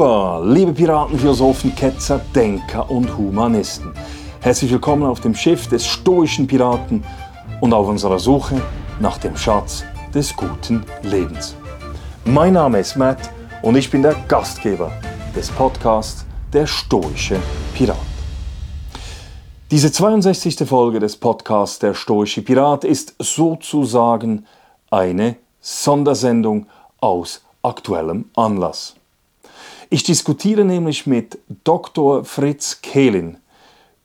Hua, liebe Piraten, Philosophen, Ketzer, Denker und Humanisten. Herzlich willkommen auf dem Schiff des stoischen Piraten und auf unserer Suche nach dem Schatz des guten Lebens. Mein Name ist Matt und ich bin der Gastgeber des Podcasts Der stoische Pirat. Diese 62. Folge des Podcasts Der stoische Pirat ist sozusagen eine Sondersendung aus aktuellem Anlass. Ich diskutiere nämlich mit Dr. Fritz Kehlin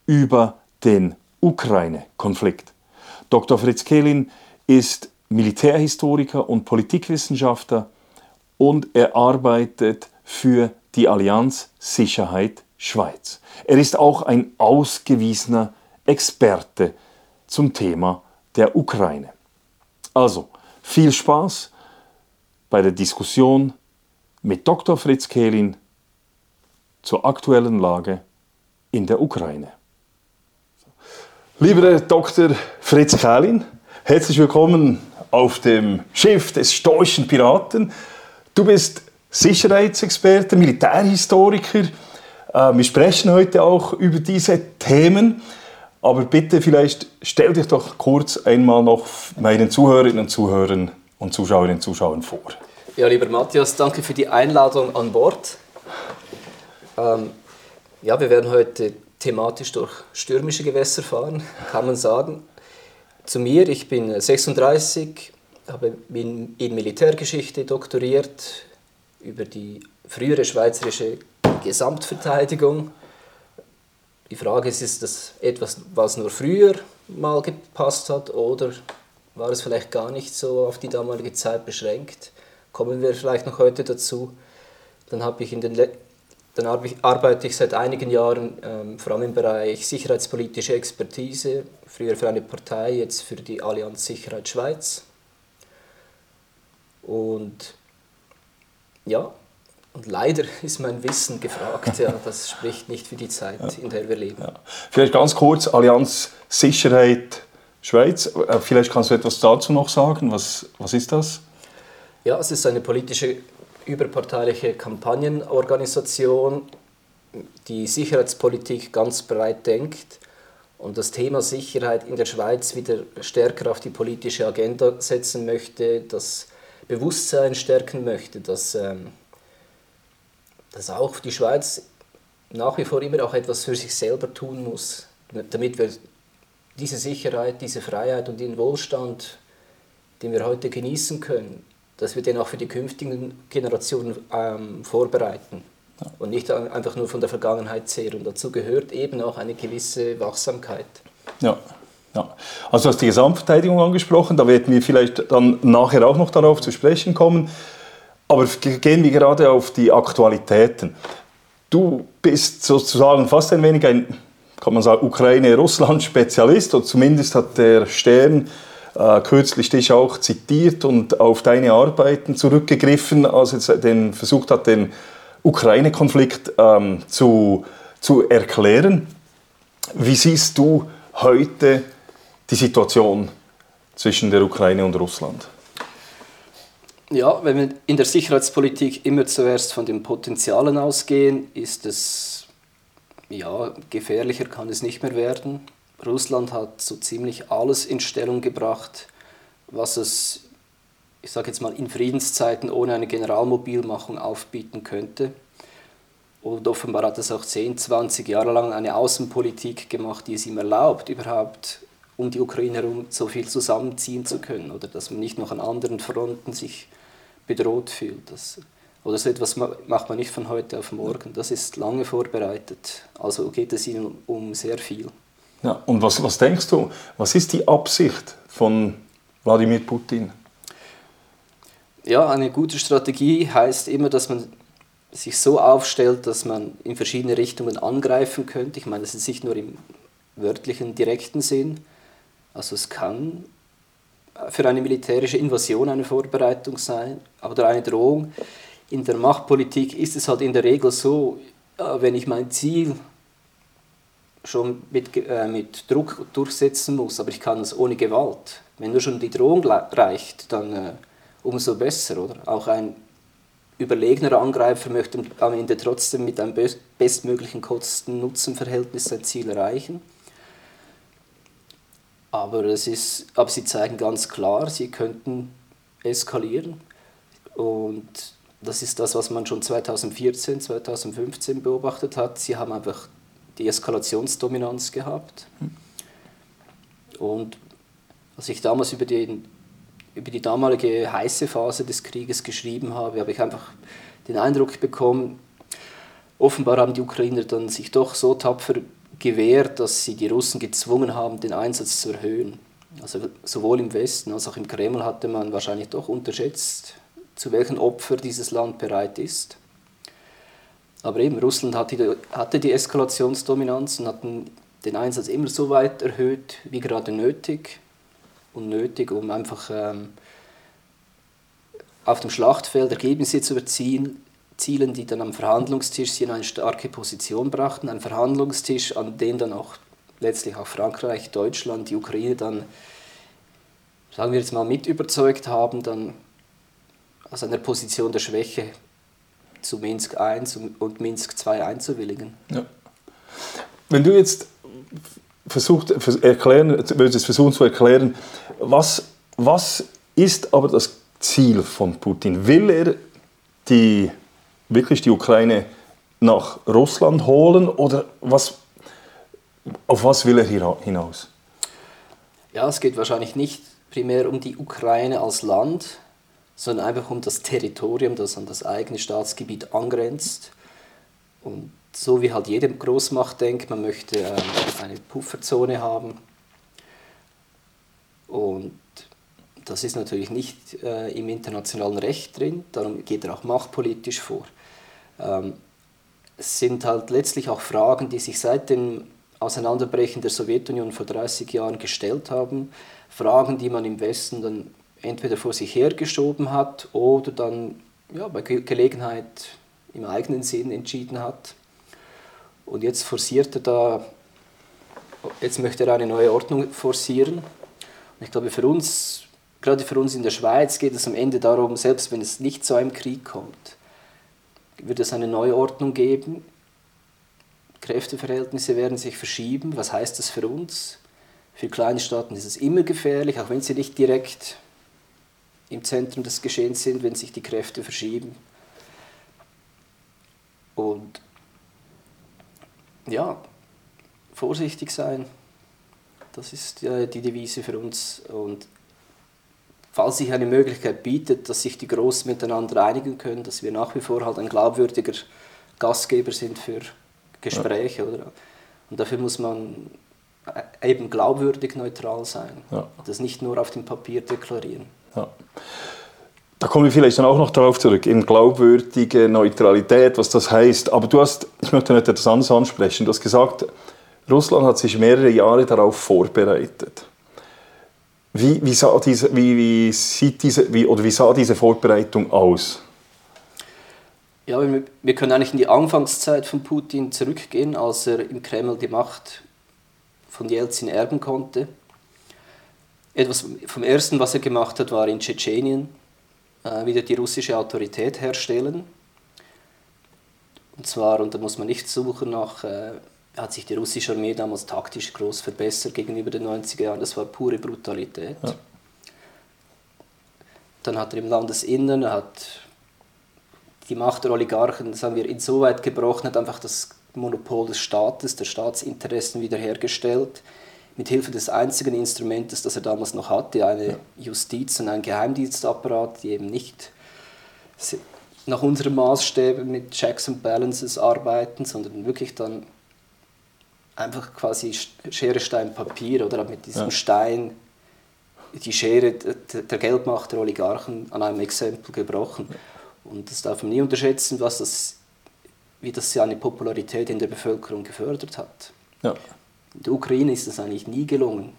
über den Ukraine-Konflikt. Dr. Fritz Kehlin ist Militärhistoriker und Politikwissenschaftler und er arbeitet für die Allianz Sicherheit Schweiz. Er ist auch ein ausgewiesener Experte zum Thema der Ukraine. Also, viel Spaß bei der Diskussion mit Dr. Fritz Kehlin zur aktuellen Lage in der Ukraine. Lieber Dr. Fritz Kehlin, herzlich willkommen auf dem Schiff des stoischen Piraten. Du bist Sicherheitsexperte, Militärhistoriker. Äh, wir sprechen heute auch über diese Themen. Aber bitte, vielleicht stell dich doch kurz einmal noch meinen Zuhörerinnen und Zuhörern und Zuschauerinnen und Zuschauern vor. Ja, lieber Matthias, danke für die Einladung an Bord. Ähm, ja, wir werden heute thematisch durch stürmische Gewässer fahren, kann man sagen. Zu mir, ich bin 36, habe in Militärgeschichte doktoriert über die frühere schweizerische Gesamtverteidigung. Die Frage ist, ist das etwas, was nur früher mal gepasst hat oder war es vielleicht gar nicht so auf die damalige Zeit beschränkt? Kommen wir vielleicht noch heute dazu. Dann, habe ich in den dann arbeite ich seit einigen Jahren ähm, vor allem im Bereich sicherheitspolitische Expertise, früher für eine Partei, jetzt für die Allianz Sicherheit Schweiz. Und ja, und leider ist mein Wissen gefragt. Ja, das spricht nicht für die Zeit, ja. in der wir leben. Ja. Vielleicht ganz kurz, Allianz Sicherheit Schweiz. Äh, vielleicht kannst du etwas dazu noch sagen. Was, was ist das? Ja, es ist eine politische, überparteiliche Kampagnenorganisation, die Sicherheitspolitik ganz breit denkt und das Thema Sicherheit in der Schweiz wieder stärker auf die politische Agenda setzen möchte, das Bewusstsein stärken möchte, dass, ähm, dass auch die Schweiz nach wie vor immer auch etwas für sich selber tun muss, damit wir diese Sicherheit, diese Freiheit und den Wohlstand, den wir heute genießen können, dass wir den auch für die künftigen Generationen ähm, vorbereiten ja. und nicht einfach nur von der Vergangenheit zehren. Und dazu gehört eben auch eine gewisse Wachsamkeit. Ja. Ja. Also du hast die Gesamtverteidigung angesprochen, da werden wir vielleicht dann nachher auch noch darauf zu sprechen kommen. Aber gehen wir gerade auf die Aktualitäten. Du bist sozusagen fast ein wenig ein, kann man sagen, Ukraine-Russland-Spezialist, oder zumindest hat der Stern äh, kürzlich dich auch zitiert und auf deine Arbeiten zurückgegriffen, als er den, versucht hat, den Ukraine-Konflikt ähm, zu, zu erklären. Wie siehst du heute die Situation zwischen der Ukraine und Russland? Ja, wenn wir in der Sicherheitspolitik immer zuerst von den Potenzialen ausgehen, ist es ja gefährlicher kann es nicht mehr werden. Russland hat so ziemlich alles in Stellung gebracht, was es, ich sage jetzt mal, in Friedenszeiten ohne eine Generalmobilmachung aufbieten könnte. Und offenbar hat es auch 10, 20 Jahre lang eine Außenpolitik gemacht, die es ihm erlaubt, überhaupt um die Ukraine herum so viel zusammenziehen zu können oder dass man nicht noch an anderen Fronten sich bedroht fühlt. Das, oder so etwas macht man nicht von heute auf morgen. Das ist lange vorbereitet. Also geht es ihnen um sehr viel. Ja, und was, was denkst du, was ist die Absicht von Wladimir Putin? Ja, eine gute Strategie heißt immer, dass man sich so aufstellt, dass man in verschiedene Richtungen angreifen könnte. Ich meine, das ist nicht nur im wörtlichen, direkten Sinn. Also es kann für eine militärische Invasion eine Vorbereitung sein oder eine Drohung. In der Machtpolitik ist es halt in der Regel so, wenn ich mein Ziel schon mit, äh, mit Druck durchsetzen muss, aber ich kann es ohne Gewalt. Wenn nur schon die Drohung reicht, dann äh, umso besser, oder? Auch ein überlegener Angreifer möchte am Ende trotzdem mit einem bestmöglichen Kosten-Nutzen-Verhältnis sein Ziel erreichen. Aber, es ist, aber sie zeigen ganz klar, sie könnten eskalieren. Und das ist das, was man schon 2014, 2015 beobachtet hat. Sie haben einfach die Eskalationsdominanz gehabt. Und als ich damals über, den, über die damalige heiße Phase des Krieges geschrieben habe, habe ich einfach den Eindruck bekommen, offenbar haben die Ukrainer dann sich doch so tapfer gewehrt, dass sie die Russen gezwungen haben, den Einsatz zu erhöhen. Also sowohl im Westen als auch im Kreml hatte man wahrscheinlich doch unterschätzt, zu welchen Opfern dieses Land bereit ist. Aber eben, Russland hatte die, Eskalationsdominanz und hat den Einsatz immer so weit erhöht, wie gerade nötig. Und nötig, um einfach ähm, auf dem Schlachtfeld Ergebnisse zu erzielen, Zielen, die dann am Verhandlungstisch sie in eine starke Position brachten. Ein Verhandlungstisch, an dem dann auch letztlich auch Frankreich, Deutschland, die Ukraine dann, sagen wir jetzt mal, mit überzeugt haben, dann aus einer Position der Schwäche zu Minsk I und Minsk II einzuwilligen. Ja. Wenn du jetzt versucht, erklären, würdest versuchen zu erklären, was, was ist aber das Ziel von Putin? Will er die wirklich die Ukraine nach Russland holen oder was, auf was will er hier hinaus? Ja, es geht wahrscheinlich nicht primär um die Ukraine als Land, sondern einfach um das Territorium, das an das eigene Staatsgebiet angrenzt. Und so wie halt jede Großmacht denkt, man möchte ähm, eine Pufferzone haben. Und das ist natürlich nicht äh, im internationalen Recht drin, darum geht er auch machtpolitisch vor. Ähm, es sind halt letztlich auch Fragen, die sich seit dem Auseinanderbrechen der Sowjetunion vor 30 Jahren gestellt haben. Fragen, die man im Westen dann entweder vor sich hergeschoben hat oder dann ja, bei Gelegenheit im eigenen Sinn entschieden hat. Und jetzt forciert er da, jetzt möchte er eine neue Ordnung forcieren. Und ich glaube, für uns Gerade für uns in der Schweiz geht es am Ende darum, selbst wenn es nicht zu einem Krieg kommt, wird es eine Neuordnung geben. Kräfteverhältnisse werden sich verschieben. Was heißt das für uns? Für kleine Staaten ist es immer gefährlich, auch wenn sie nicht direkt im Zentrum des Geschehens sind, wenn sich die Kräfte verschieben. Und ja, vorsichtig sein, das ist die Devise für uns. Und falls sich eine Möglichkeit bietet, dass sich die Großen miteinander einigen können, dass wir nach wie vor halt ein glaubwürdiger Gastgeber sind für Gespräche. Ja. Oder? Und dafür muss man eben glaubwürdig neutral sein. Ja. Das nicht nur auf dem Papier deklarieren. Ja. Da kommen wir vielleicht dann auch noch darauf zurück, in glaubwürdige Neutralität, was das heißt. Aber du hast, ich möchte nicht etwas anderes ansprechen, du hast gesagt, Russland hat sich mehrere Jahre darauf vorbereitet. Wie, wie, sah diese, wie, wie, sieht diese, wie, oder wie sah diese Vorbereitung aus? Ja, wir können eigentlich in die Anfangszeit von Putin zurückgehen, als er im Kreml die Macht von Jelzin erben konnte. Etwas vom Ersten, was er gemacht hat, war in Tschetschenien äh, wieder die russische Autorität herstellen. Und zwar, und da muss man nicht suchen nach äh, hat sich die russische Armee damals taktisch groß verbessert gegenüber den 90er Jahren. Das war pure Brutalität. Ja. Dann hat er im Landesinnern er hat die Macht der Oligarchen, das haben wir insoweit gebrochen, hat einfach das Monopol des Staates, der Staatsinteressen wiederhergestellt, mit Hilfe des einzigen Instrumentes, das er damals noch hatte, eine ja. Justiz und ein Geheimdienstapparat, die eben nicht nach unseren Maßstäben mit Checks and Balances arbeiten, sondern wirklich dann einfach quasi Schere, Stein, Papier oder mit diesem ja. Stein die Schere der Geldmacht der Oligarchen an einem Exempel gebrochen. Und das darf man nie unterschätzen, was das, wie das seine Popularität in der Bevölkerung gefördert hat. Ja. In der Ukraine ist das eigentlich nie gelungen,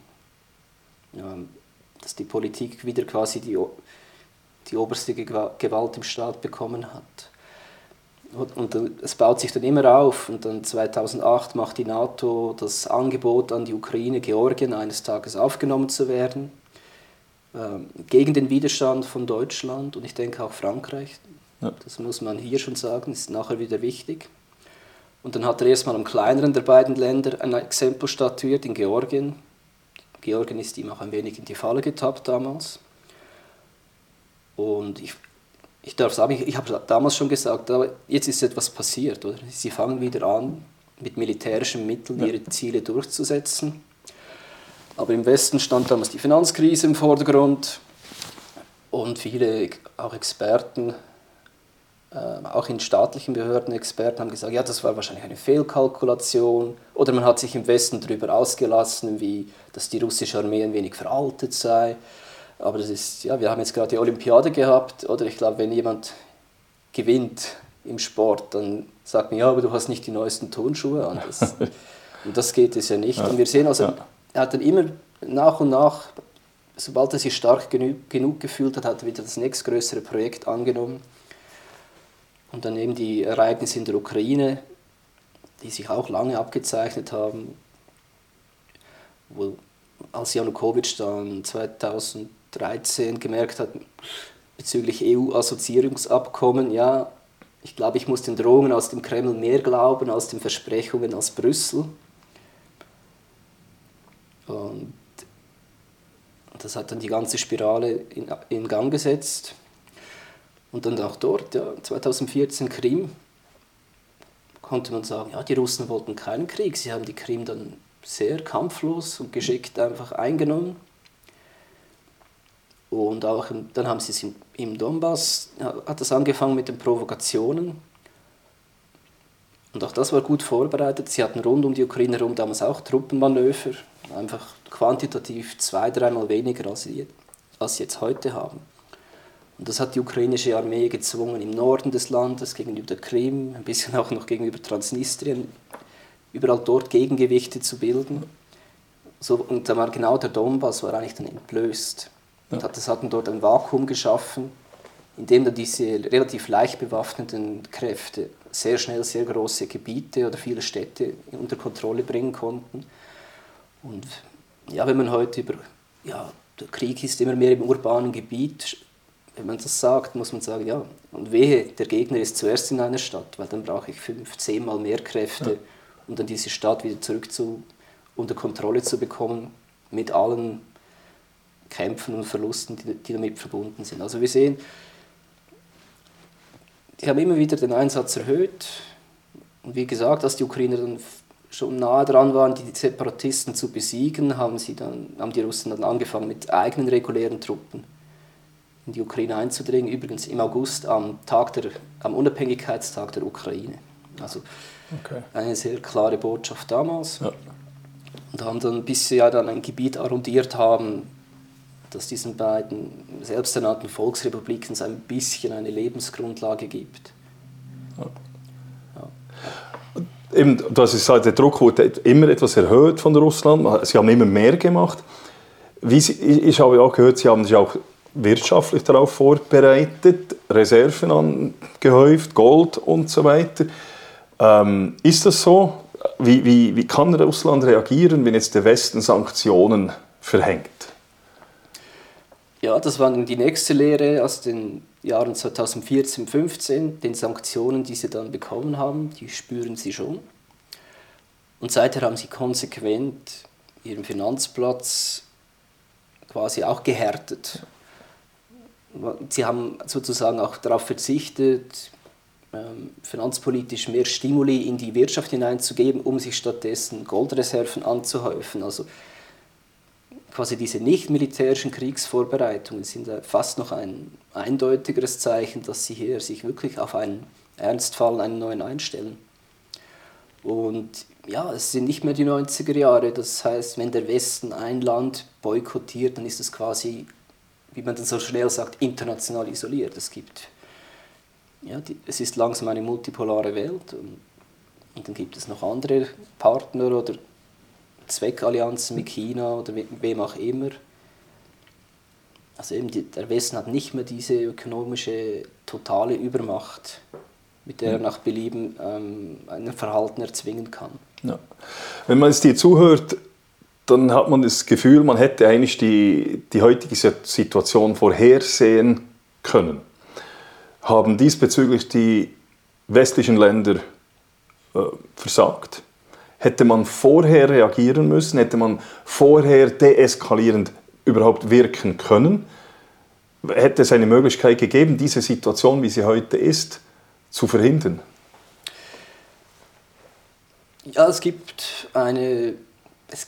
dass die Politik wieder quasi die, die oberste Gewalt im Staat bekommen hat. Und es baut sich dann immer auf. Und dann 2008 macht die NATO das Angebot an die Ukraine, Georgien eines Tages aufgenommen zu werden, ähm, gegen den Widerstand von Deutschland und ich denke auch Frankreich. Ja. Das muss man hier schon sagen, ist nachher wieder wichtig. Und dann hat er erstmal am kleineren der beiden Länder ein Exempel statuiert, in Georgien. Georgien ist ihm auch ein wenig in die Falle getappt damals. Und ich, ich darf sagen, ich, ich habe damals schon gesagt, aber jetzt ist etwas passiert. Oder? Sie fangen wieder an, mit militärischen Mitteln ihre Ziele durchzusetzen. Aber im Westen stand damals die Finanzkrise im Vordergrund und viele auch Experten auch in staatlichen Behörden Experten haben gesagt, ja, das war wahrscheinlich eine Fehlkalkulation. Oder man hat sich im Westen darüber ausgelassen, wie, dass die russische Armee ein wenig veraltet sei. Aber das ist, ja, wir haben jetzt gerade die Olympiade gehabt. Oder ich glaube, wenn jemand gewinnt im Sport, dann sagt man, ja, aber du hast nicht die neuesten Turnschuhe an. Das, und das geht es ja nicht. Ja. Und wir sehen also, ja. er hat dann immer nach und nach, sobald er sich stark genug gefühlt hat, hat er wieder das nächstgrößere Projekt angenommen. Und dann eben die Ereignisse in der Ukraine, die sich auch lange abgezeichnet haben, wo als Janukowitsch dann 2013 gemerkt hat, bezüglich EU-Assoziierungsabkommen, ja, ich glaube, ich muss den Drohungen aus dem Kreml mehr glauben als den Versprechungen aus Brüssel. Und das hat dann die ganze Spirale in, in Gang gesetzt. Und dann auch dort, ja, 2014 Krim, konnte man sagen, ja, die Russen wollten keinen Krieg. Sie haben die Krim dann sehr kampflos und geschickt einfach eingenommen. Und auch im, dann haben sie es im, im Donbass, hat es angefangen mit den Provokationen. Und auch das war gut vorbereitet. Sie hatten rund um die Ukraine herum damals auch Truppenmanöver, einfach quantitativ zwei, dreimal weniger als sie, als sie jetzt heute haben. Und das hat die ukrainische Armee gezwungen, im Norden des Landes, gegenüber der Krim, ein bisschen auch noch gegenüber Transnistrien, überall dort Gegengewichte zu bilden. So, und da war genau der Donbass war eigentlich dann entblößt. Und hat, das hat dort ein Vakuum geschaffen, in dem dann diese relativ leicht bewaffneten Kräfte sehr schnell sehr große Gebiete oder viele Städte unter Kontrolle bringen konnten. Und ja, wenn man heute über, ja, der Krieg ist immer mehr im urbanen Gebiet, wenn man das sagt, muss man sagen, ja, und wehe, der Gegner ist zuerst in einer Stadt, weil dann brauche ich fünf, zehnmal mehr Kräfte, ja. um dann diese Stadt wieder zurück zu, unter Kontrolle zu bekommen, mit allen Kämpfen und Verlusten, die, die damit verbunden sind. Also wir sehen, die haben immer wieder den Einsatz erhöht. Und wie gesagt, als die Ukrainer dann schon nahe dran waren, die Separatisten zu besiegen, haben, sie dann, haben die Russen dann angefangen mit eigenen regulären Truppen in die Ukraine einzudringen. Übrigens im August am, Tag der, am Unabhängigkeitstag der Ukraine. Also okay. eine sehr klare Botschaft damals. Ja. Und haben dann, bis sie ja dann ein Gebiet arrondiert haben, das diesen beiden selbsternannten Volksrepubliken so ein bisschen eine Lebensgrundlage gibt. Ja. Ja. Eben, du hast gesagt, der Druck wurde immer etwas erhöht von Russland. Sie haben immer mehr gemacht. Wie Sie, ich habe auch gehört, Sie haben sich auch wirtschaftlich darauf vorbereitet, Reserven angehäuft, Gold und so weiter. Ähm, ist das so? Wie, wie, wie kann Russland reagieren, wenn jetzt der Westen Sanktionen verhängt? Ja, das war die nächste Lehre aus den Jahren 2014, 2015. Den Sanktionen, die sie dann bekommen haben, die spüren sie schon. Und seither haben sie konsequent ihren Finanzplatz quasi auch gehärtet. Sie haben sozusagen auch darauf verzichtet, ähm, finanzpolitisch mehr Stimuli in die Wirtschaft hineinzugeben, um sich stattdessen Goldreserven anzuhäufen. Also quasi diese nicht-militärischen Kriegsvorbereitungen sind fast noch ein eindeutigeres Zeichen, dass sie hier sich wirklich auf einen Ernstfall, einen neuen einstellen. Und ja, es sind nicht mehr die 90er Jahre. Das heißt, wenn der Westen ein Land boykottiert, dann ist es quasi wie man dann so schnell sagt, international isoliert. Es gibt, ja, die, es ist langsam eine multipolare Welt und, und dann gibt es noch andere Partner oder Zweckallianzen mit China oder wem auch immer. Also eben die, der Westen hat nicht mehr diese ökonomische totale Übermacht, mit der er nach Belieben ähm, ein Verhalten erzwingen kann. Ja. Wenn man es dir zuhört, dann hat man das Gefühl, man hätte eigentlich die, die heutige Situation vorhersehen können. haben diesbezüglich die westlichen Länder äh, versagt? Hätte man vorher reagieren müssen? Hätte man vorher deeskalierend überhaupt wirken können? Hätte es eine Möglichkeit gegeben, diese Situation, wie sie heute ist, zu verhindern? Ja, es gibt eine, es,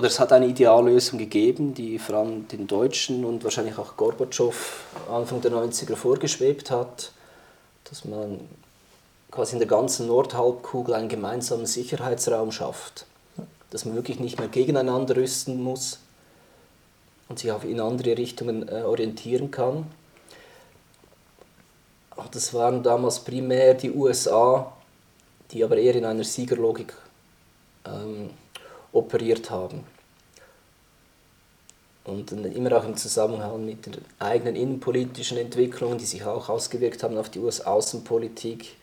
oder es hat eine Ideallösung gegeben, die vor allem den Deutschen und wahrscheinlich auch Gorbatschow Anfang der 90er vorgeschwebt hat, dass man quasi in der ganzen Nordhalbkugel einen gemeinsamen Sicherheitsraum schafft, dass man wirklich nicht mehr gegeneinander rüsten muss und sich auch in andere Richtungen äh, orientieren kann. Das waren damals primär die USA, die aber eher in einer Siegerlogik ähm, operiert haben. Und immer auch im Zusammenhang mit den eigenen innenpolitischen Entwicklungen, die sich auch ausgewirkt haben auf die US-Außenpolitik,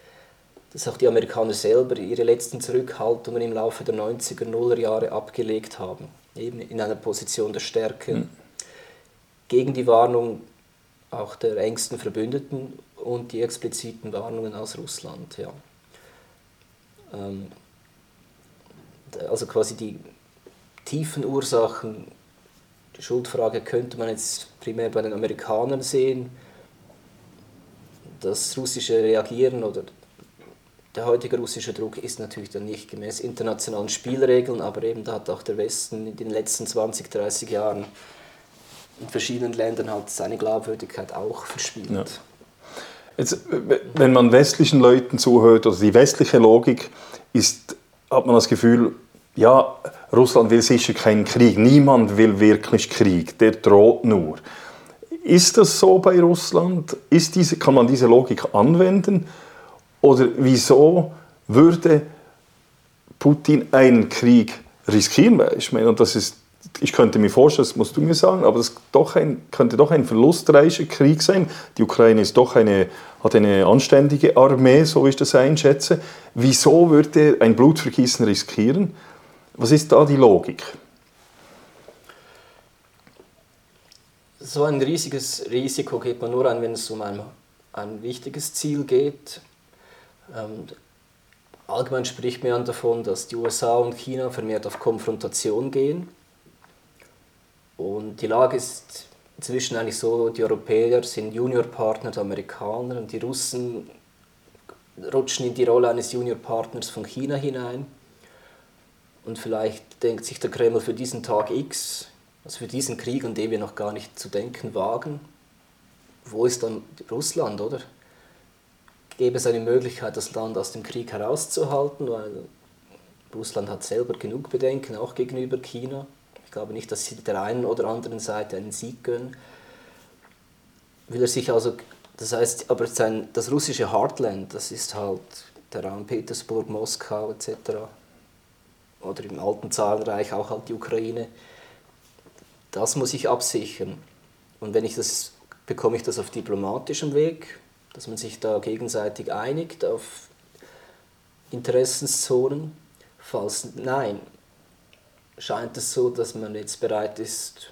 dass auch die Amerikaner selber ihre letzten Zurückhaltungen im Laufe der 90er, Nuller Jahre abgelegt haben, eben in einer Position der Stärke, mhm. gegen die Warnung auch der engsten Verbündeten und die expliziten Warnungen aus Russland. Ja. Ähm, also quasi die tiefen Ursachen, die Schuldfrage könnte man jetzt primär bei den Amerikanern sehen. Das russische Reagieren oder der heutige russische Druck ist natürlich dann nicht gemäß internationalen Spielregeln, aber eben da hat auch der Westen in den letzten 20, 30 Jahren in verschiedenen Ländern halt seine Glaubwürdigkeit auch verspielt. Ja. Jetzt, wenn man westlichen Leuten zuhört, also die westliche Logik ist, hat man das Gefühl, ja, Russland will sicher keinen Krieg, niemand will wirklich Krieg, der droht nur. Ist das so bei Russland? Ist diese, kann man diese Logik anwenden? Oder wieso würde Putin einen Krieg riskieren? Ich meine, das ist, ich könnte mir vorstellen, das musst du mir sagen, aber das doch ein, könnte doch ein verlustreicher Krieg sein. Die Ukraine ist doch eine, hat eine anständige Armee, so wie ich das einschätze. Wieso würde er ein Blutvergießen riskieren? Was ist da die Logik? So ein riesiges Risiko geht man nur ein, wenn es um ein, ein wichtiges Ziel geht. Ähm, allgemein spricht man davon, dass die USA und China vermehrt auf Konfrontation gehen. Und die Lage ist inzwischen eigentlich so, die Europäer sind Juniorpartner der Amerikaner und die Russen rutschen in die Rolle eines Juniorpartners von China hinein. Und vielleicht denkt sich der Kreml für diesen Tag X, also für diesen Krieg, an dem wir noch gar nicht zu denken wagen, wo ist dann Russland, oder? gäbe es eine Möglichkeit, das Land aus dem Krieg herauszuhalten, weil Russland hat selber genug Bedenken, auch gegenüber China. Ich glaube nicht, dass sie der einen oder anderen Seite einen Sieg gönnen. Will er sich also, das heißt, aber sein, das russische Heartland, das ist halt der Raum Petersburg, Moskau etc. Oder im alten Zarenreich auch halt die Ukraine. Das muss ich absichern. Und wenn ich das, bekomme ich das auf diplomatischem Weg, dass man sich da gegenseitig einigt auf Interessenszonen. Falls nein, scheint es so, dass man jetzt bereit ist,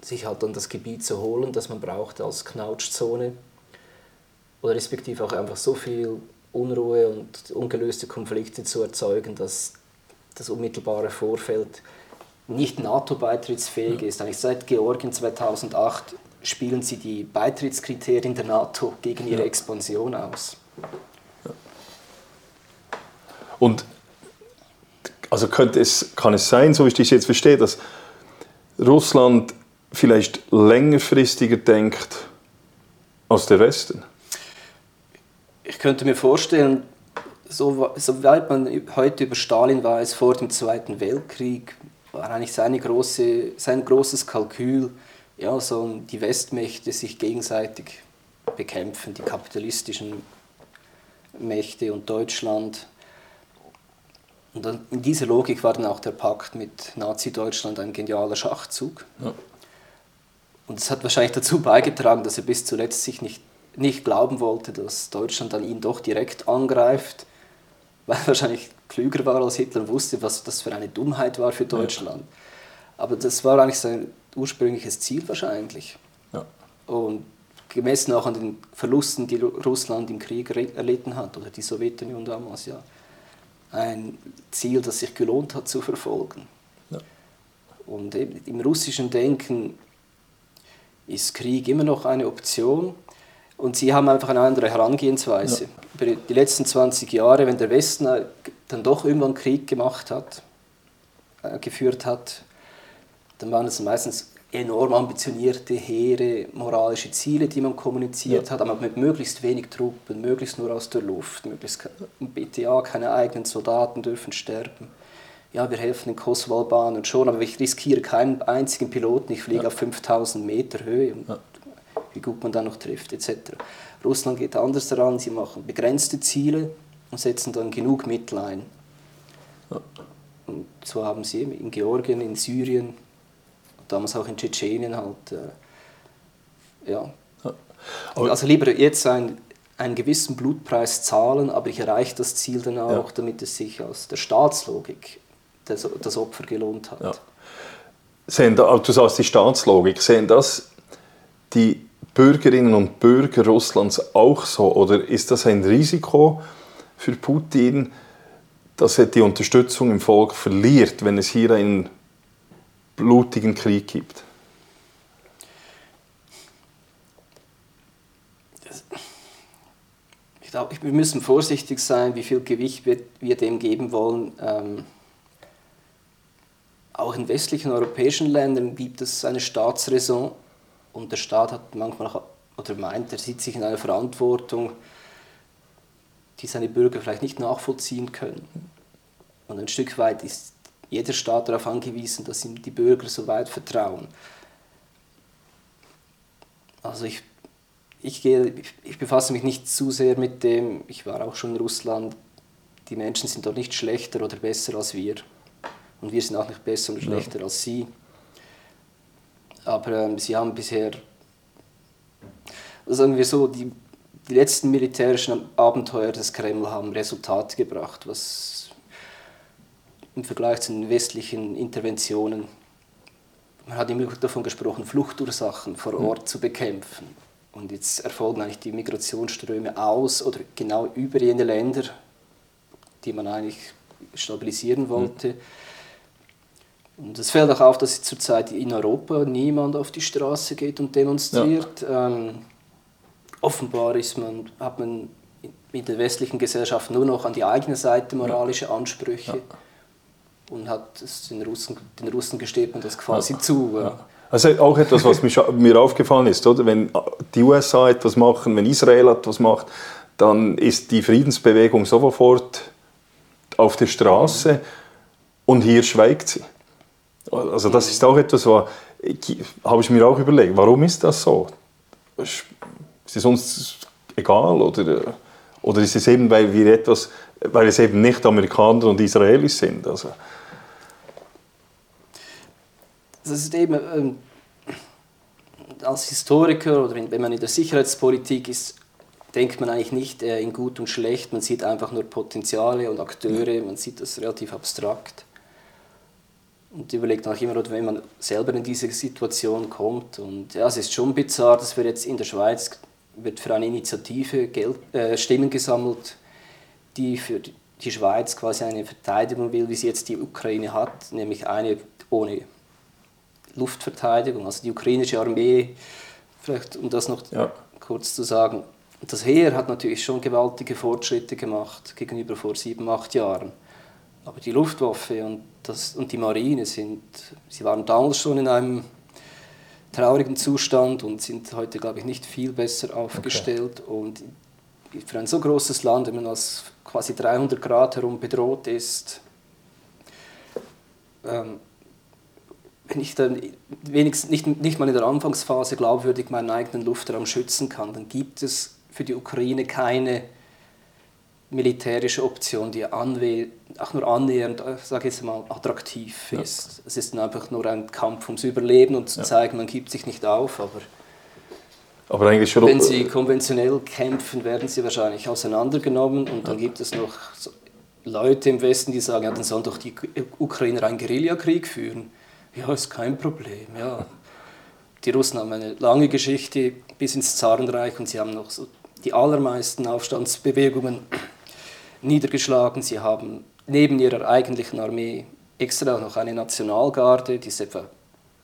sich halt dann das Gebiet zu holen, das man braucht als Knautschzone. Oder respektive auch einfach so viel Unruhe und ungelöste Konflikte zu erzeugen, dass das unmittelbare Vorfeld nicht NATO-beitrittsfähig ist. Eigentlich seit Georgien 2008 spielen sie die Beitrittskriterien der NATO gegen ihre ja. Expansion aus. Und also könnte es, kann es sein, so wie ich das jetzt verstehe, dass Russland vielleicht längerfristiger denkt als der Westen? Ich könnte mir vorstellen, so, soweit man heute über Stalin weiß, vor dem Zweiten Weltkrieg, war eigentlich seine große, sein großes Kalkül, ja, so die Westmächte sich gegenseitig bekämpfen, die kapitalistischen Mächte und Deutschland. Und dann, in dieser Logik war dann auch der Pakt mit Nazi-Deutschland ein genialer Schachzug. Ja. Und es hat wahrscheinlich dazu beigetragen, dass er bis zuletzt sich nicht, nicht glauben wollte, dass Deutschland dann ihn doch direkt angreift, weil er wahrscheinlich klüger war als Hitler und wusste, was das für eine Dummheit war für Deutschland. Ja. Aber das war eigentlich sein ursprüngliches Ziel wahrscheinlich. Ja. Und gemessen auch an den Verlusten, die Russland im Krieg erlitten hat, oder die Sowjetunion damals, ja, ein Ziel, das sich gelohnt hat zu verfolgen. Ja. Und im russischen Denken ist Krieg immer noch eine Option und sie haben einfach eine andere Herangehensweise. Ja. Über die letzten 20 Jahre, wenn der Westen dann doch irgendwann Krieg gemacht hat, äh, geführt hat, dann waren es meistens enorm ambitionierte, hehre moralische Ziele, die man kommuniziert ja. hat, aber mit möglichst wenig Truppen, möglichst nur aus der Luft, möglichst BTA, keine eigenen Soldaten dürfen sterben. Ja, wir helfen den Kosovo-Albanern schon, aber ich riskiere keinen einzigen Piloten, ich fliege ja. auf 5000 Meter Höhe und ja. Wie gut man dann noch trifft, etc. Russland geht anders daran, sie machen begrenzte Ziele und setzen dann genug Mittel ein. Und so haben sie in Georgien, in Syrien, damals auch in Tschetschenien halt, äh, ja. Also lieber jetzt ein, einen gewissen Blutpreis zahlen, aber ich erreiche das Ziel dann auch, ja. damit es sich aus der Staatslogik das, das Opfer gelohnt hat. Ja. Sehen da, du sagst die Staatslogik, sehen das die Bürgerinnen und Bürger Russlands auch so? Oder ist das ein Risiko für Putin, dass er die Unterstützung im Volk verliert, wenn es hier einen blutigen Krieg gibt? Ich glaube, wir müssen vorsichtig sein, wie viel Gewicht wir, wir dem geben wollen. Ähm, auch in westlichen europäischen Ländern gibt es eine Staatsräson und der Staat hat manchmal oder meint, er sieht sich in einer Verantwortung, die seine Bürger vielleicht nicht nachvollziehen können. Und ein Stück weit ist jeder Staat darauf angewiesen, dass ihm die Bürger so weit vertrauen. Also ich, ich, gehe, ich befasse mich nicht zu sehr mit dem, ich war auch schon in Russland, die Menschen sind dort nicht schlechter oder besser als wir. Und wir sind auch nicht besser oder schlechter ja. als sie. Aber ähm, sie haben bisher, sagen wir so, die, die letzten militärischen Abenteuer des Kreml haben Resultate gebracht, was im Vergleich zu den westlichen Interventionen. Man hat immer davon gesprochen, Fluchtursachen vor Ort mhm. zu bekämpfen. Und jetzt erfolgen eigentlich die Migrationsströme aus oder genau über jene Länder, die man eigentlich stabilisieren mhm. wollte. Mhm. Und es fällt auch auf, dass zurzeit in Europa niemand auf die Straße geht und demonstriert. Ja. Ähm, offenbar ist man, hat man in der westlichen Gesellschaft nur noch an die eigene Seite moralische Ansprüche. Ja und hat es den Russen, den Russen gesteht man das quasi ja. zu. Ja. Also auch etwas, was mir aufgefallen ist, oder? wenn die USA etwas machen, wenn Israel etwas macht, dann ist die Friedensbewegung sofort auf der Straße und hier schweigt sie. Also das ist auch etwas, was habe ich mir auch überlegt, warum ist das so? Ist es uns egal oder, oder ist es eben, weil wir etwas, weil es eben nicht Amerikaner und Israelis sind? Also, das ist eben ähm, als Historiker oder wenn man in der Sicherheitspolitik ist, denkt man eigentlich nicht äh, in gut und schlecht, man sieht einfach nur Potenziale und Akteure, man sieht das relativ abstrakt. Und überlegt auch immer, wenn man selber in diese Situation kommt. Und ja, es ist schon bizarr, dass wir jetzt in der Schweiz wird für eine Initiative Geld, äh, Stimmen gesammelt, die für die Schweiz quasi eine Verteidigung will, wie sie jetzt die Ukraine hat, nämlich eine ohne Luftverteidigung, also die ukrainische Armee, vielleicht um das noch ja. kurz zu sagen, das Heer hat natürlich schon gewaltige Fortschritte gemacht gegenüber vor sieben, acht Jahren. Aber die Luftwaffe und, das, und die Marine sind, sie waren damals schon in einem traurigen Zustand und sind heute, glaube ich, nicht viel besser aufgestellt. Okay. Und für ein so großes Land, wenn man als quasi 300 Grad herum bedroht ist, ähm, wenn ich dann wenigstens nicht, nicht mal in der Anfangsphase glaubwürdig meinen eigenen Luftraum schützen kann, dann gibt es für die Ukraine keine militärische Option, die auch nur annähernd, äh, sage ich mal, attraktiv ist. Ja. Es ist einfach nur ein Kampf ums Überleben und zu ja. zeigen, man gibt sich nicht auf, aber, aber wenn sie konventionell kämpfen, werden sie wahrscheinlich auseinandergenommen und dann gibt es noch Leute im Westen, die sagen, ja, dann sollen doch die Ukrainer einen Guerillakrieg führen. Ja, ist kein Problem, ja. die Russen haben eine lange Geschichte bis ins Zarenreich und sie haben noch so die allermeisten Aufstandsbewegungen niedergeschlagen. Sie haben neben ihrer eigentlichen Armee extra noch eine Nationalgarde, die ist etwa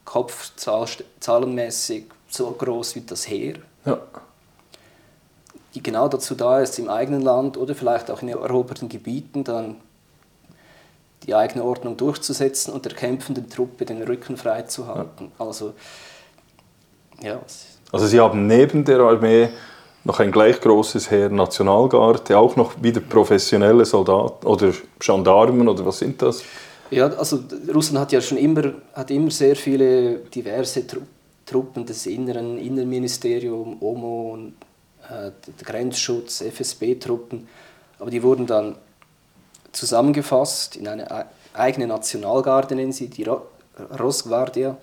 kopfzahlenmäßig so groß wie das Heer. Ja. Die genau dazu da ist, im eigenen Land oder vielleicht auch in eroberten Gebieten dann die eigene Ordnung durchzusetzen und der kämpfenden Truppe den Rücken frei zu halten. Ja. Also, ja. also Sie haben neben der Armee noch ein gleich großes Heer Nationalgarde, auch noch wieder professionelle Soldaten oder Gendarmen oder was sind das? Ja, also Russland hat ja schon immer, hat immer sehr viele diverse Truppen des Inneren, Innenministerium, OMO, äh, Grenzschutz, FSB-Truppen, aber die wurden dann zusammengefasst in eine eigene Nationalgarde, nennen sie, die Rosgvardia.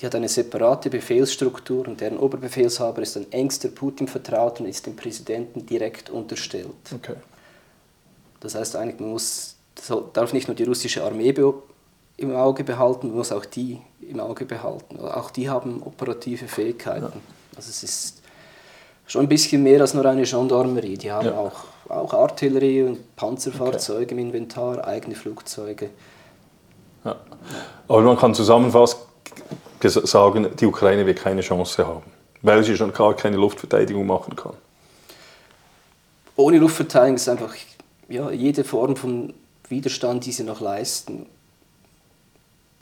Die hat eine separate Befehlsstruktur und deren Oberbefehlshaber ist ein engster Putin-Vertrauter und ist dem Präsidenten direkt unterstellt. Okay. Das heißt eigentlich, man muss, darf nicht nur die russische Armee im Auge behalten, man muss auch die im Auge behalten. Auch die haben operative Fähigkeiten. Ja. Also es ist schon ein bisschen mehr als nur eine Gendarmerie. Die haben ja. auch, auch Artillerie und Panzerfahrzeuge okay. im Inventar, eigene Flugzeuge. Ja. Aber man kann zusammenfassen, sagen, die Ukraine wird keine Chance haben, weil sie schon gar keine Luftverteidigung machen kann. Ohne Luftverteidigung ist einfach ja, jede Form von Widerstand, die sie noch leisten.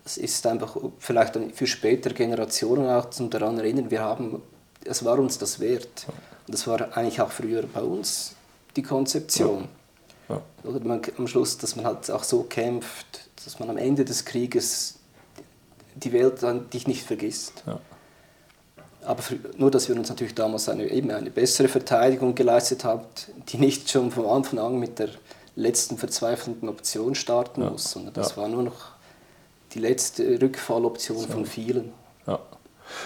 Das ist einfach vielleicht für spätere Generationen auch zum daran erinnern, wir haben, es war uns das wert. Und das war eigentlich auch früher bei uns die Konzeption. Ja. Ja. Oder man, am Schluss, dass man halt auch so kämpft, dass man am Ende des Krieges die Welt dann dich nicht vergisst. Ja. Aber für, nur, dass wir uns natürlich damals eine, eben eine bessere Verteidigung geleistet haben, die nicht schon von Anfang an mit der letzten verzweifelnden Option starten ja. muss, sondern das ja. war nur noch die letzte Rückfalloption so. von vielen. Ja.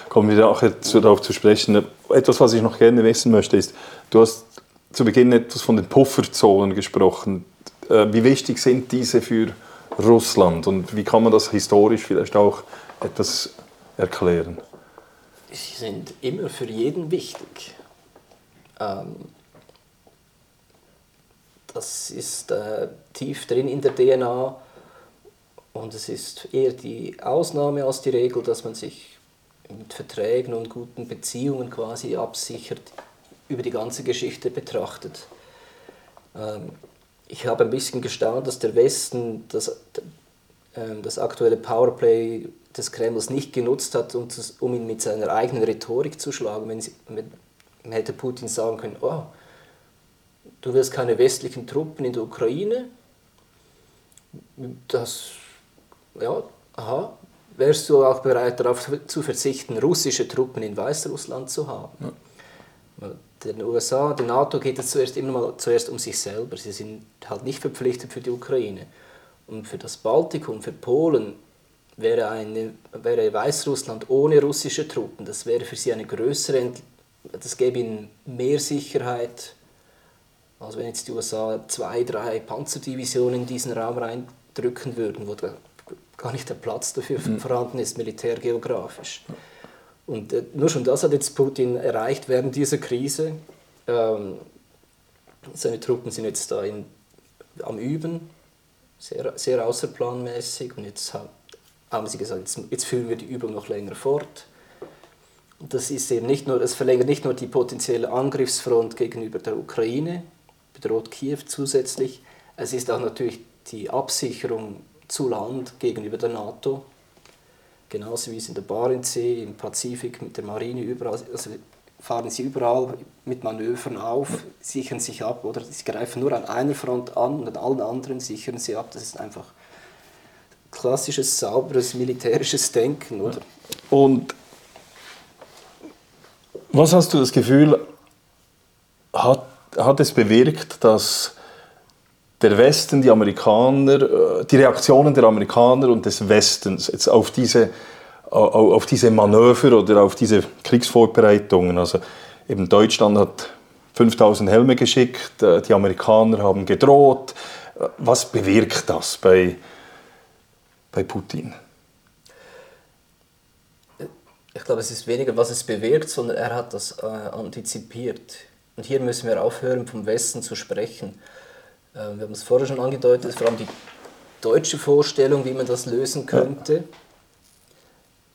Kommen wir auch jetzt darauf zu sprechen. Etwas, was ich noch gerne wissen möchte, ist, du hast zu Beginn etwas von den Pufferzonen gesprochen. Äh, wie wichtig sind diese für Russland und wie kann man das historisch vielleicht auch etwas erklären? Sie sind immer für jeden wichtig. Ähm, das ist äh, tief drin in der DNA und es ist eher die Ausnahme als die Regel, dass man sich mit Verträgen und guten Beziehungen quasi absichert, über die ganze Geschichte betrachtet. Ähm, ich habe ein bisschen gestaunt, dass der Westen das, ähm, das aktuelle Powerplay des Kremls nicht genutzt hat, um, zu, um ihn mit seiner eigenen Rhetorik zu schlagen. Wenn sie, man hätte Putin sagen können, oh, du willst keine westlichen Truppen in der Ukraine, das, ja, aha, wärst du auch bereit darauf zu verzichten, russische Truppen in Weißrussland zu haben? Ja den USA, der NATO geht es zuerst immer mal zuerst um sich selber. Sie sind halt nicht verpflichtet für die Ukraine. Und für das Baltikum, für Polen wäre, eine, wäre Weißrussland ohne russische Truppen, das wäre für sie eine größere, das gäbe ihnen mehr Sicherheit, als wenn jetzt die USA zwei, drei Panzerdivisionen in diesen Raum reindrücken würden, wo gar nicht der Platz dafür mhm. vorhanden ist, militärgeografisch. Und äh, nur schon das hat jetzt Putin erreicht während dieser Krise. Ähm, seine Truppen sind jetzt da in, am Üben, sehr, sehr außerplanmäßig. Und jetzt haben sie gesagt, jetzt, jetzt führen wir die Übung noch länger fort. Und das ist eben nicht nur, es verlängert nicht nur die potenzielle Angriffsfront gegenüber der Ukraine, bedroht Kiew zusätzlich, es ist auch natürlich die Absicherung zu Land gegenüber der NATO genauso wie es in der Barentssee, im Pazifik mit der Marine überall, also fahren sie überall mit Manövern auf, sichern sich ab oder sie greifen nur an einer Front an und an allen anderen sichern sie ab. Das ist einfach klassisches, sauberes militärisches Denken, oder? Und was hast du das Gefühl, hat, hat es bewirkt, dass der Westen, die Amerikaner, äh, die Reaktionen der Amerikaner und des Westens jetzt auf diese, auf diese Manöver oder auf diese Kriegsvorbereitungen. Also eben Deutschland hat 5000 Helme geschickt, äh, die Amerikaner haben gedroht. Was bewirkt das bei, bei Putin? Ich glaube, es ist weniger, was es bewirkt, sondern er hat das äh, antizipiert. Und hier müssen wir aufhören, vom Westen zu sprechen. Äh, wir haben es vorher schon angedeutet, vor allem die deutsche Vorstellung, wie man das lösen könnte.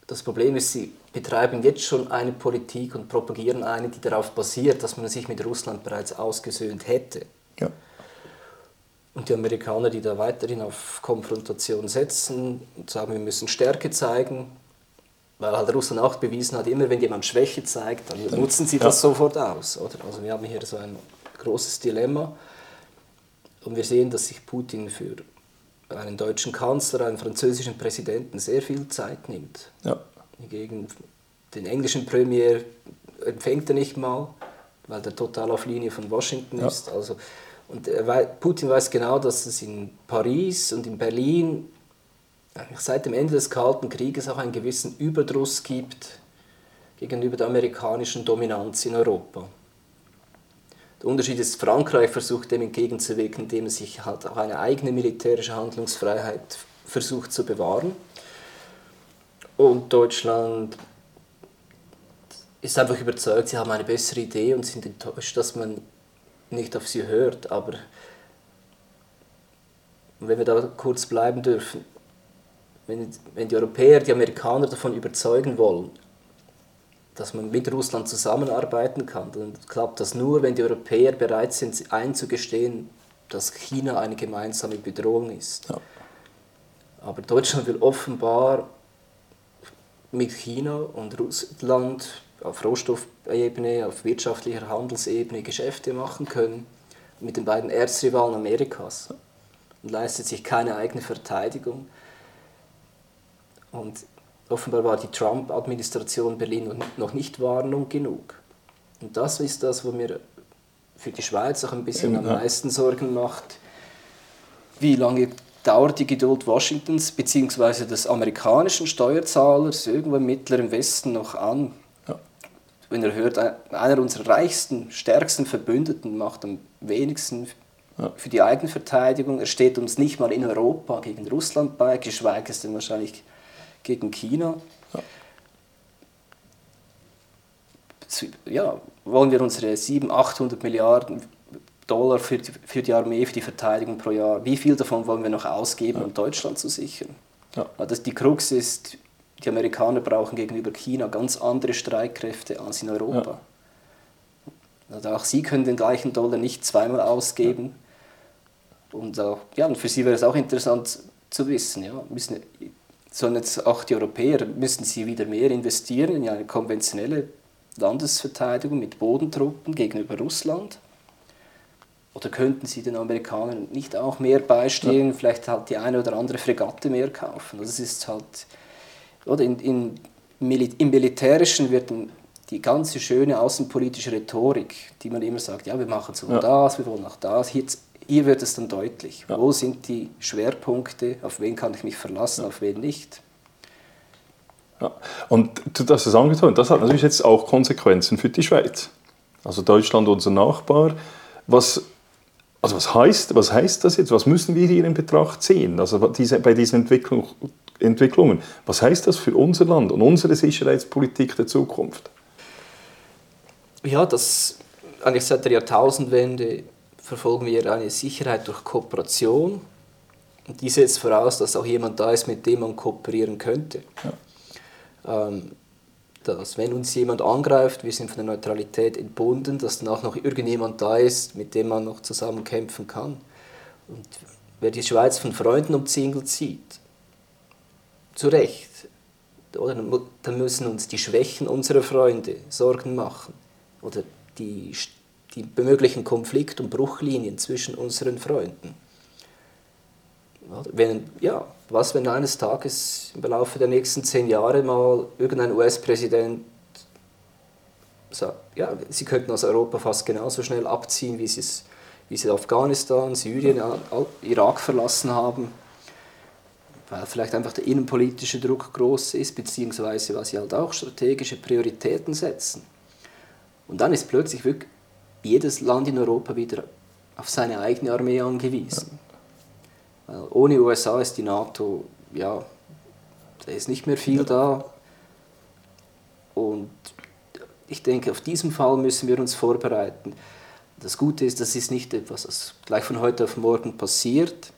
Das Problem ist, sie betreiben jetzt schon eine Politik und propagieren eine, die darauf basiert, dass man sich mit Russland bereits ausgesöhnt hätte. Ja. Und die Amerikaner, die da weiterhin auf Konfrontation setzen und sagen, wir müssen Stärke zeigen, weil halt Russland auch bewiesen hat, immer wenn jemand Schwäche zeigt, dann nutzen sie das ja. sofort aus. Oder? Also wir haben hier so ein großes Dilemma und wir sehen, dass sich Putin für einen deutschen Kanzler, einen französischen Präsidenten sehr viel Zeit nimmt. Ja. Gegen den englischen Premier empfängt er nicht mal, weil der total auf Linie von Washington ja. ist. Also, und Putin weiß genau, dass es in Paris und in Berlin seit dem Ende des Kalten Krieges auch einen gewissen Überdruss gibt gegenüber der amerikanischen Dominanz in Europa. Der Unterschied ist, Frankreich versucht dem entgegenzuwirken, indem es sich halt auch eine eigene militärische Handlungsfreiheit versucht zu bewahren. Und Deutschland ist einfach überzeugt, sie haben eine bessere Idee und sind enttäuscht, dass man nicht auf sie hört. Aber wenn wir da kurz bleiben dürfen, wenn, wenn die Europäer die Amerikaner davon überzeugen wollen, dass man mit Russland zusammenarbeiten kann, dann klappt das nur, wenn die Europäer bereit sind einzugestehen, dass China eine gemeinsame Bedrohung ist. Ja. Aber Deutschland will offenbar mit China und Russland auf Rohstoffebene, auf wirtschaftlicher Handelsebene Geschäfte machen können mit den beiden Erzrivalen Amerikas und leistet sich keine eigene Verteidigung. Und offenbar war die Trump-Administration Berlin noch nicht Warnung genug. Und das ist das, was mir für die Schweiz auch ein bisschen am meisten Sorgen macht. Wie lange dauert die Geduld Washingtons bzw. des amerikanischen Steuerzahlers irgendwo im mittleren Westen noch an? Ja. Wenn er hört, einer unserer reichsten, stärksten Verbündeten macht am wenigsten ja. für die Eigenverteidigung. Er steht uns nicht mal in Europa gegen Russland bei, geschweige es denn wahrscheinlich gegen China. Ja. ja, wollen wir unsere 700, 800 Milliarden Dollar für die, für die Armee, für die Verteidigung pro Jahr, wie viel davon wollen wir noch ausgeben, ja. um Deutschland zu sichern? Ja. Das, die Krux ist, die Amerikaner brauchen gegenüber China ganz andere Streitkräfte als in Europa. Ja. Also auch sie können den gleichen Dollar nicht zweimal ausgeben. Und, auch, ja, und für sie wäre es auch interessant zu wissen, ja, müssen sondern jetzt auch die Europäer müssen sie wieder mehr investieren in eine konventionelle Landesverteidigung mit Bodentruppen gegenüber Russland. Oder könnten sie den Amerikanern nicht auch mehr beistehen, ja. vielleicht halt die eine oder andere Fregatte mehr kaufen? Das ist halt, oder in, in, im Militärischen wird die ganze schöne außenpolitische Rhetorik, die man immer sagt, ja, wir machen so ja. das, wir wollen auch das, hier hier wird es dann deutlich. Ja. Wo sind die Schwerpunkte? Auf wen kann ich mich verlassen, ja. auf wen nicht? Ja. Und du hast es angetan, das hat natürlich jetzt auch Konsequenzen für die Schweiz. Also Deutschland, unser Nachbar. Was, also was, heißt, was heißt das jetzt? Was müssen wir hier in Betracht ziehen? Also diese, bei diesen Entwicklung, Entwicklungen. Was heißt das für unser Land und unsere Sicherheitspolitik der Zukunft? Ja, das eigentlich seit der Jahrtausendwende verfolgen wir eine Sicherheit durch Kooperation. Und die setzt voraus, dass auch jemand da ist, mit dem man kooperieren könnte. Ja. Ähm, dass wenn uns jemand angreift, wir sind von der Neutralität entbunden, dass dann auch noch irgendjemand da ist, mit dem man noch zusammen kämpfen kann. Und wer die Schweiz von Freunden umzingelt sieht, zu Recht, oder, dann müssen uns die Schwächen unserer Freunde Sorgen machen. Oder die die möglichen Konflikt- und Bruchlinien zwischen unseren Freunden. Wenn, ja, was, wenn eines Tages im Laufe der nächsten zehn Jahre mal irgendein US-Präsident sagt, ja, sie könnten aus Europa fast genauso schnell abziehen, wie wie sie Afghanistan, Syrien, Irak verlassen haben, weil vielleicht einfach der innenpolitische Druck groß ist, beziehungsweise weil sie halt auch strategische Prioritäten setzen. Und dann ist plötzlich wirklich jedes Land in Europa wieder auf seine eigene Armee angewiesen. Ja. Weil ohne USA ist die NATO, ja, da ist nicht mehr viel da. Und ich denke, auf diesen Fall müssen wir uns vorbereiten. Das Gute ist, das ist nicht etwas, das gleich von heute auf morgen passiert,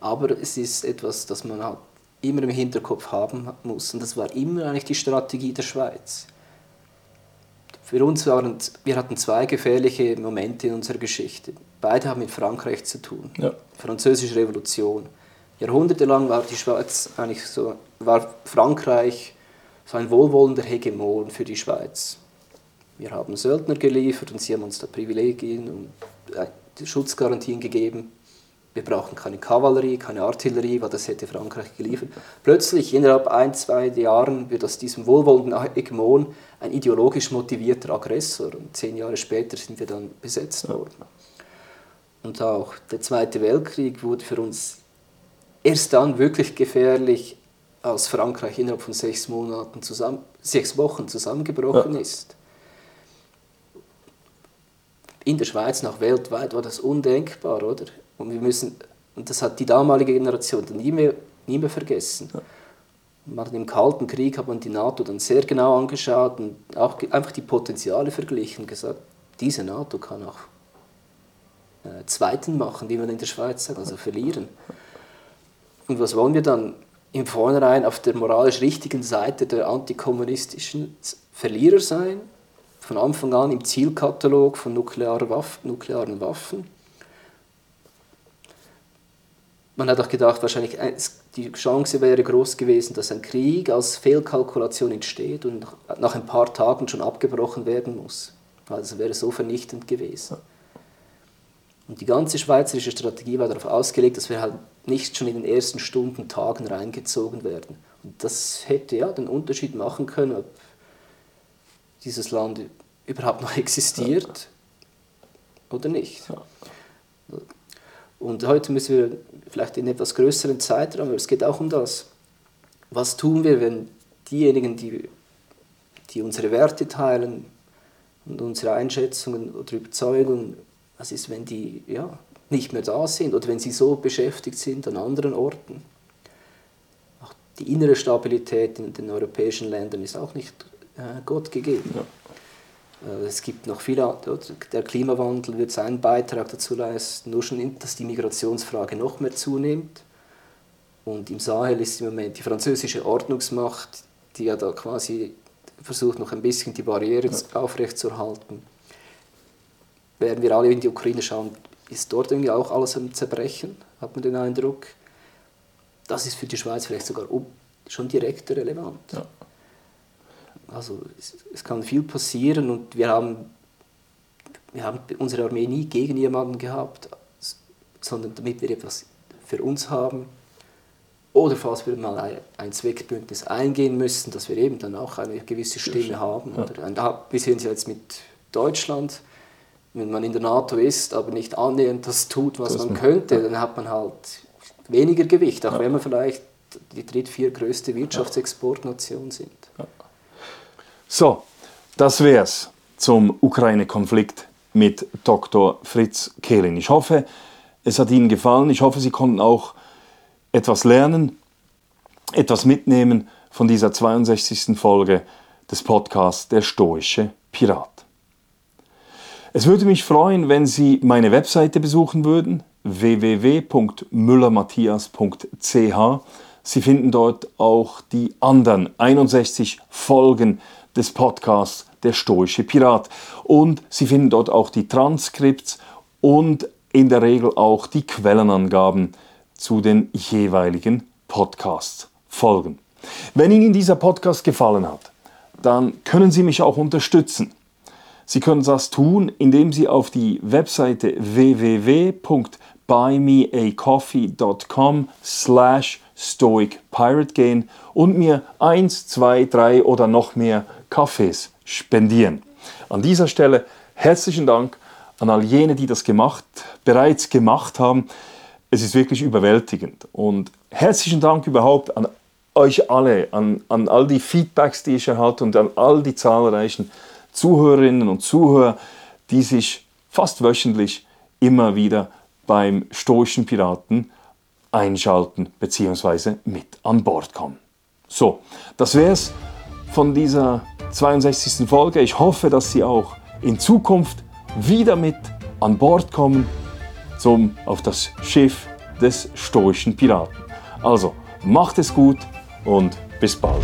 aber es ist etwas, das man halt immer im Hinterkopf haben muss. Und das war immer eigentlich die Strategie der Schweiz. Für uns waren, wir hatten zwei gefährliche Momente in unserer Geschichte. Beide haben mit Frankreich zu tun. Ja. Französische Revolution. Jahrhundertelang war die Schweiz eigentlich so, war Frankreich so ein wohlwollender Hegemon für die Schweiz. Wir haben Söldner geliefert und sie haben uns da Privilegien und äh, Schutzgarantien gegeben. Wir brauchen keine Kavallerie, keine Artillerie, weil das hätte Frankreich geliefert. Plötzlich, innerhalb ein, zwei Jahren, wird aus diesem wohlwollenden Hegemon ein ideologisch motivierter Aggressor. Und zehn Jahre später sind wir dann besetzt worden. Und auch der Zweite Weltkrieg wurde für uns erst dann wirklich gefährlich, als Frankreich innerhalb von sechs Monaten zusammen, sechs Wochen zusammengebrochen ja. ist. In der Schweiz, nach weltweit war das undenkbar, oder? Und wir müssen, und das hat die damalige Generation nie mehr, nie mehr vergessen. Ja. Man Im Kalten Krieg hat man die NATO dann sehr genau angeschaut und auch einfach die Potenziale verglichen und gesagt, diese NATO kann auch äh, Zweiten machen, wie man in der Schweiz sagt, also verlieren. Und was wollen wir dann im Vornherein auf der moralisch richtigen Seite der antikommunistischen Verlierer sein? Von Anfang an im Zielkatalog von nuklearen Waffen? Man hat auch gedacht, wahrscheinlich äh, die Chance wäre groß gewesen, dass ein Krieg als Fehlkalkulation entsteht und nach ein paar Tagen schon abgebrochen werden muss. Also wäre so vernichtend gewesen. Und die ganze schweizerische Strategie war darauf ausgelegt, dass wir halt nicht schon in den ersten Stunden, Tagen reingezogen werden. Und das hätte ja den Unterschied machen können, ob dieses Land überhaupt noch existiert oder nicht. Und heute müssen wir vielleicht in etwas größeren Zeitraum, aber es geht auch um das. Was tun wir, wenn diejenigen, die, die unsere Werte teilen und unsere Einschätzungen oder Überzeugungen, was ist, wenn die ja, nicht mehr da sind oder wenn sie so beschäftigt sind an anderen Orten? Auch die innere Stabilität in den europäischen Ländern ist auch nicht äh, Gott gegeben. Ja. Äh, es gibt noch viele, der Klimawandel wird seinen Beitrag dazu leisten, nur schon, dass die Migrationsfrage noch mehr zunimmt. Und im Sahel ist im Moment die französische Ordnungsmacht, die ja da quasi versucht, noch ein bisschen die Barriere aufrechtzuerhalten. Während wir alle in die Ukraine schauen, ist dort irgendwie auch alles am Zerbrechen, hat man den Eindruck. Das ist für die Schweiz vielleicht sogar schon direkt relevant. Ja. Also es, es, kann viel passieren und wir haben, wir haben unsere Armee nie gegen jemanden gehabt, sondern damit wir etwas für uns haben. Oder falls wir mal ein Zweckbündnis eingehen müssen, dass wir eben dann auch eine gewisse Stimme haben. Oder, wir sehen es jetzt mit Deutschland, wenn man in der NATO ist, aber nicht annähernd das tut, was das man könnte, dann hat man halt weniger Gewicht, auch ja. wenn wir vielleicht die dritt-, vier größte Wirtschaftsexportnation sind. So, das wär's zum Ukraine-Konflikt mit Dr. Fritz Kehlin. Ich hoffe, es hat Ihnen gefallen. Ich hoffe, Sie konnten auch etwas lernen, etwas mitnehmen von dieser 62. Folge des Podcasts Der Stoische Pirat. Es würde mich freuen, wenn Sie meine Webseite besuchen würden, www.müllermatthias.ch. Sie finden dort auch die anderen 61 Folgen des Podcasts Der Stoische Pirat. Und Sie finden dort auch die Transkripts und in der Regel auch die Quellenangaben zu den jeweiligen Podcast-Folgen. Wenn Ihnen dieser Podcast gefallen hat, dann können Sie mich auch unterstützen. Sie können das tun, indem Sie auf die Webseite www.buymeacoffee.com slash stoicpirate gehen und mir eins, zwei, drei oder noch mehr Kaffees spendieren. An dieser Stelle herzlichen Dank an all jene, die das gemacht, bereits gemacht haben. Es ist wirklich überwältigend. Und herzlichen Dank überhaupt an euch alle, an, an all die Feedbacks, die ich erhalte und an all die zahlreichen Zuhörerinnen und Zuhörer, die sich fast wöchentlich immer wieder beim Stoischen Piraten einschalten bzw. mit an Bord kommen. So, das wäre es von dieser 62. Folge. Ich hoffe, dass Sie auch in Zukunft wieder mit an Bord kommen zum, auf das Schiff des stoischen Piraten. Also, macht es gut und bis bald.